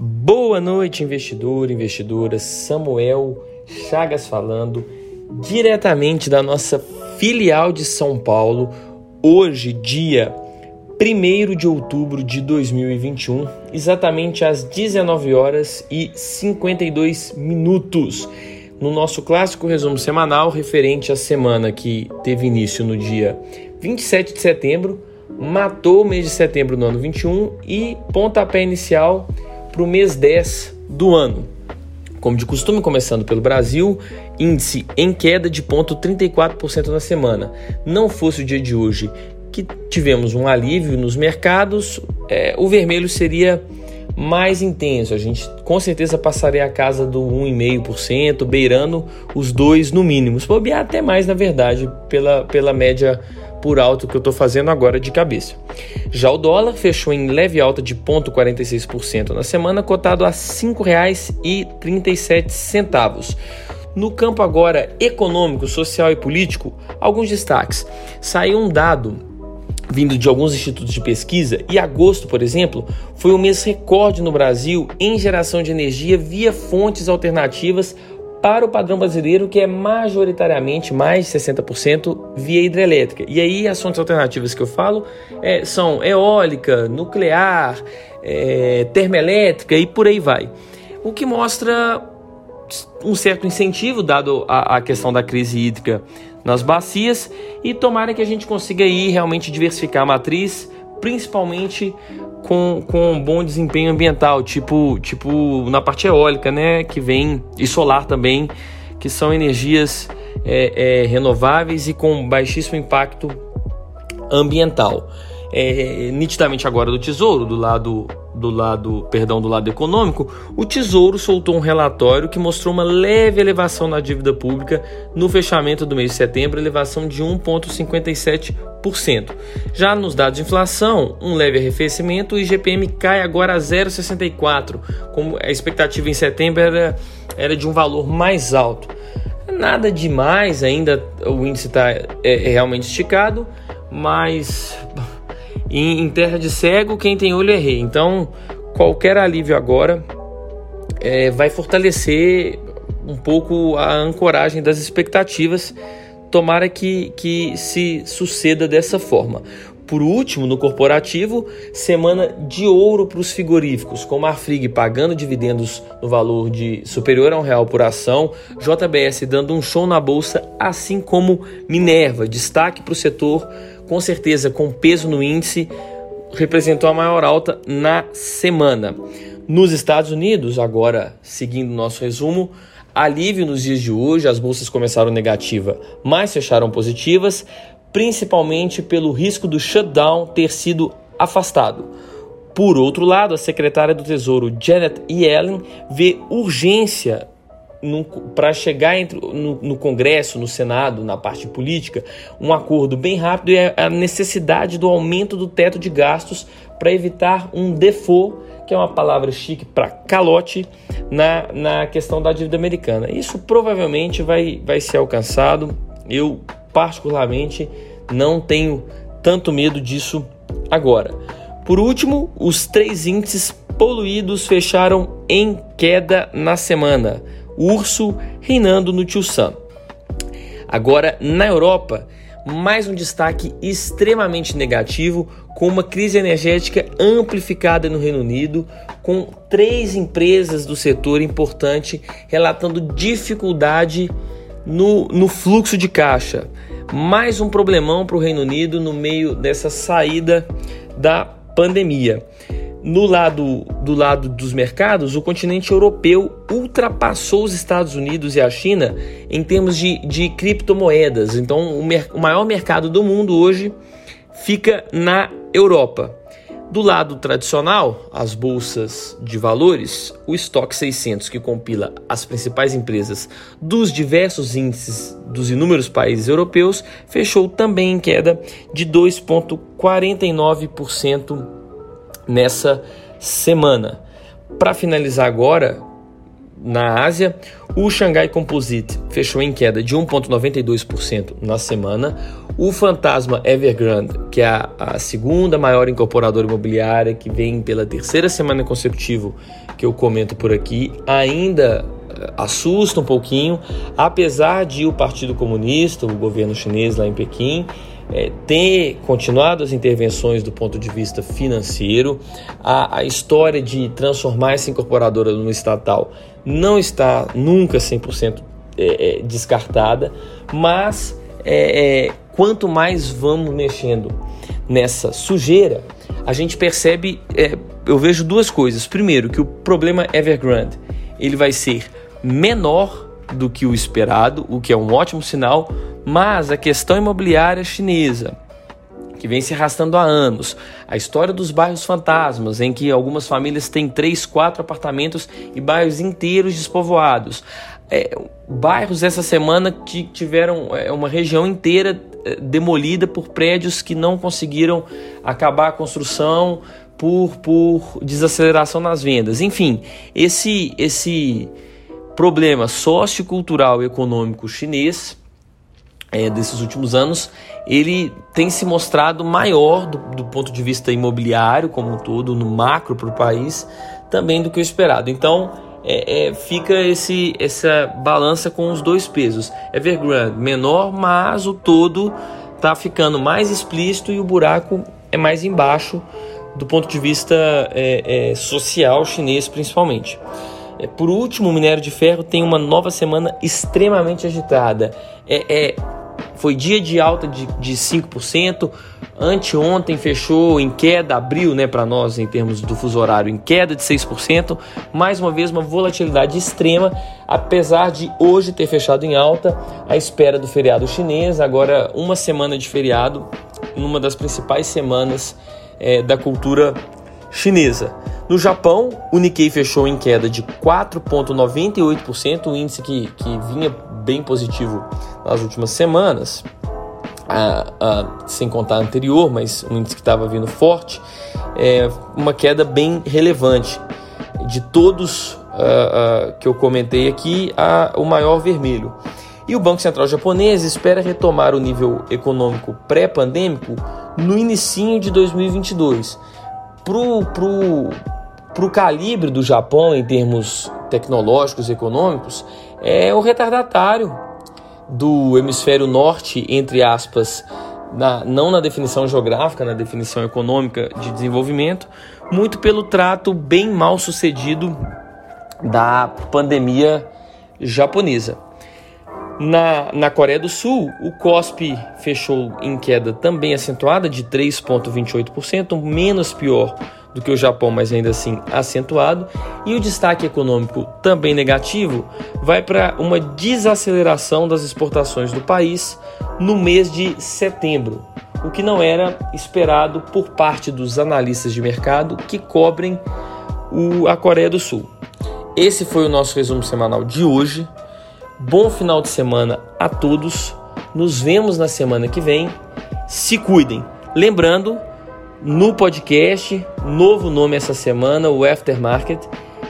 Boa noite, investidor, investidora. Samuel Chagas falando diretamente da nossa filial de São Paulo. Hoje, dia 1 de outubro de 2021, exatamente às 19 horas e 52 minutos. No nosso clássico resumo semanal referente à semana que teve início no dia 27 de setembro, matou o mês de setembro no ano 21 e pontapé inicial para o mês 10 do ano. Como de costume, começando pelo Brasil, índice em queda de 0,34% na semana. Não fosse o dia de hoje que tivemos um alívio nos mercados, é, o vermelho seria mais intenso. A gente com certeza passaria a casa do 1,5%, beirando os dois no mínimo. Se bobear até mais, na verdade, pela, pela média por alto que eu estou fazendo agora de cabeça. Já o dólar fechou em leve alta de 0,46% na semana, cotado a R$ 5,37. No campo agora econômico, social e político, alguns destaques. Saiu um dado vindo de alguns institutos de pesquisa, e agosto, por exemplo, foi o mês recorde no Brasil em geração de energia via fontes alternativas para o padrão brasileiro, que é majoritariamente mais de 60% via hidrelétrica. E aí as fontes alternativas que eu falo é, são eólica, nuclear, é, termoelétrica e por aí vai. O que mostra um certo incentivo, dado a, a questão da crise hídrica nas bacias, e tomara que a gente consiga aí realmente diversificar a matriz, principalmente com, com um bom desempenho ambiental, tipo, tipo na parte eólica, né? Que vem, e solar também, que são energias é, é, renováveis e com baixíssimo impacto ambiental. É, nitidamente agora do Tesouro, do lado do lado, perdão, do lado econômico, o Tesouro soltou um relatório que mostrou uma leve elevação na dívida pública no fechamento do mês de setembro, elevação de 1,57%. Já nos dados de inflação, um leve arrefecimento, o IGPM cai agora a 0,64%, como a expectativa em setembro era, era de um valor mais alto. Nada demais, ainda o índice está é, é realmente esticado, mas em, terra de cego, quem tem olho é rei. Então, qualquer alívio agora é, vai fortalecer um pouco a ancoragem das expectativas. Tomara que, que se suceda dessa forma. Por último, no corporativo, semana de ouro para os frigoríficos, com Marfrig pagando dividendos no valor de superior a um real por ação, JBS dando um show na bolsa, assim como Minerva, destaque para o setor com certeza com peso no índice, representou a maior alta na semana. Nos Estados Unidos, agora seguindo nosso resumo, alívio nos dias de hoje, as bolsas começaram negativa, mas fecharam positivas, principalmente pelo risco do shutdown ter sido afastado. Por outro lado, a secretária do Tesouro Janet Yellen vê urgência para chegar entre, no, no, Congresso, no Senado, na parte política, um acordo bem rápido e a necessidade do aumento do teto de gastos para evitar um default, que é uma palavra chique para calote, na, na questão da dívida americana. Isso provavelmente vai, vai ser alcançado. Eu, particularmente, não tenho tanto medo disso agora. Por último, os três índices poluídos fecharam em queda na semana urso reinando no Tio Sam. Agora, na Europa, mais um destaque extremamente negativo, com uma crise energética amplificada no Reino Unido, com três empresas do setor importante relatando dificuldade no, no fluxo de caixa. Mais um problemão para o Reino Unido no meio dessa saída da pandemia. No lado do lado dos mercados, o continente europeu ultrapassou os Estados Unidos e a China em termos de, de criptomoedas. Então, o, mer o maior mercado do mundo hoje fica na Europa. Do lado tradicional, as bolsas de valores, o estoque 600, que compila as principais empresas dos diversos índices dos inúmeros países europeus, fechou também em queda de 2,49% nessa semana. Para finalizar agora, na Ásia, o Shanghai Composite fechou em queda de 1,92% na semana. O fantasma Evergrande, que é a, a, segunda maior incorporadora imobiliária, que vem pela terceira semana consecutiva que eu comento por aqui, ainda assusta um pouquinho, apesar de o Partido Comunista, o governo chinês lá em Pequim, é, ter continuado as intervenções do ponto de vista financeiro, a, a história de transformar essa incorporadora no estatal não está nunca 100% é, é, descartada, mas é, é, quanto mais vamos mexendo nessa sujeira, a gente percebe, é, eu vejo duas coisas. Primeiro, que o problema Evergrande ele vai ser menor do que o esperado, o que é um ótimo sinal, mas a questão imobiliária chinesa, que vem se arrastando há anos, a história dos bairros fantasmas, em que algumas famílias têm três, quatro apartamentos e bairros inteiros despovoados. É, bairros essa semana que tiveram é, uma região inteira é, demolida por prédios que não conseguiram acabar a construção por, por desaceleração nas vendas. Enfim, esse, esse problema sociocultural e econômico chinês é, desses últimos anos, ele tem se mostrado maior do, do ponto de vista imobiliário como um todo, no macro para o país, também do que o esperado. Então, é, é, fica esse, essa balança com os dois pesos. Evergrande menor, mas o todo está ficando mais explícito e o buraco é mais embaixo do ponto de vista é, é social chinês, principalmente. É, por último, o minério de ferro tem uma nova semana extremamente agitada. É, é foi dia de alta de, de 5%. Anteontem fechou em queda, abriu né, para nós em termos do fuso horário, em queda de 6%. Mais uma vez, uma volatilidade extrema, apesar de hoje ter fechado em alta, à espera do feriado chinês. Agora, uma semana de feriado, numa das principais semanas é, da cultura chinesa. No Japão, o Nikkei fechou em queda de 4,98%, um índice que, que vinha bem positivo nas últimas semanas, ah, ah, sem contar a anterior, mas um índice que estava vindo forte, é uma queda bem relevante. De todos ah, que eu comentei aqui, o maior vermelho. E o Banco Central japonês espera retomar o nível econômico pré-pandêmico no início de 2022. Pro, pro, para o calibre do Japão em termos tecnológicos e econômicos, é o retardatário do hemisfério norte, entre aspas, na, não na definição geográfica, na definição econômica de desenvolvimento, muito pelo trato bem mal sucedido da pandemia japonesa. Na, na Coreia do Sul, o COSP fechou em queda também acentuada de 3,28%, menos pior do que o Japão, mas ainda assim acentuado. E o destaque econômico também negativo vai para uma desaceleração das exportações do país no mês de setembro, o que não era esperado por parte dos analistas de mercado que cobrem o, a Coreia do Sul. Esse foi o nosso resumo semanal de hoje. Bom final de semana a todos. Nos vemos na semana que vem. Se cuidem. Lembrando no podcast, novo nome essa semana, o Aftermarket.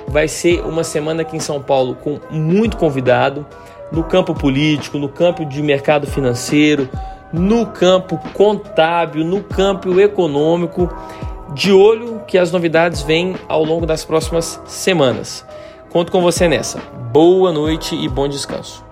Vai ser uma semana aqui em São Paulo com muito convidado no campo político, no campo de mercado financeiro, no campo contábil, no campo econômico. De olho que as novidades vêm ao longo das próximas semanas. Conto com você nessa. Boa noite e bom descanso.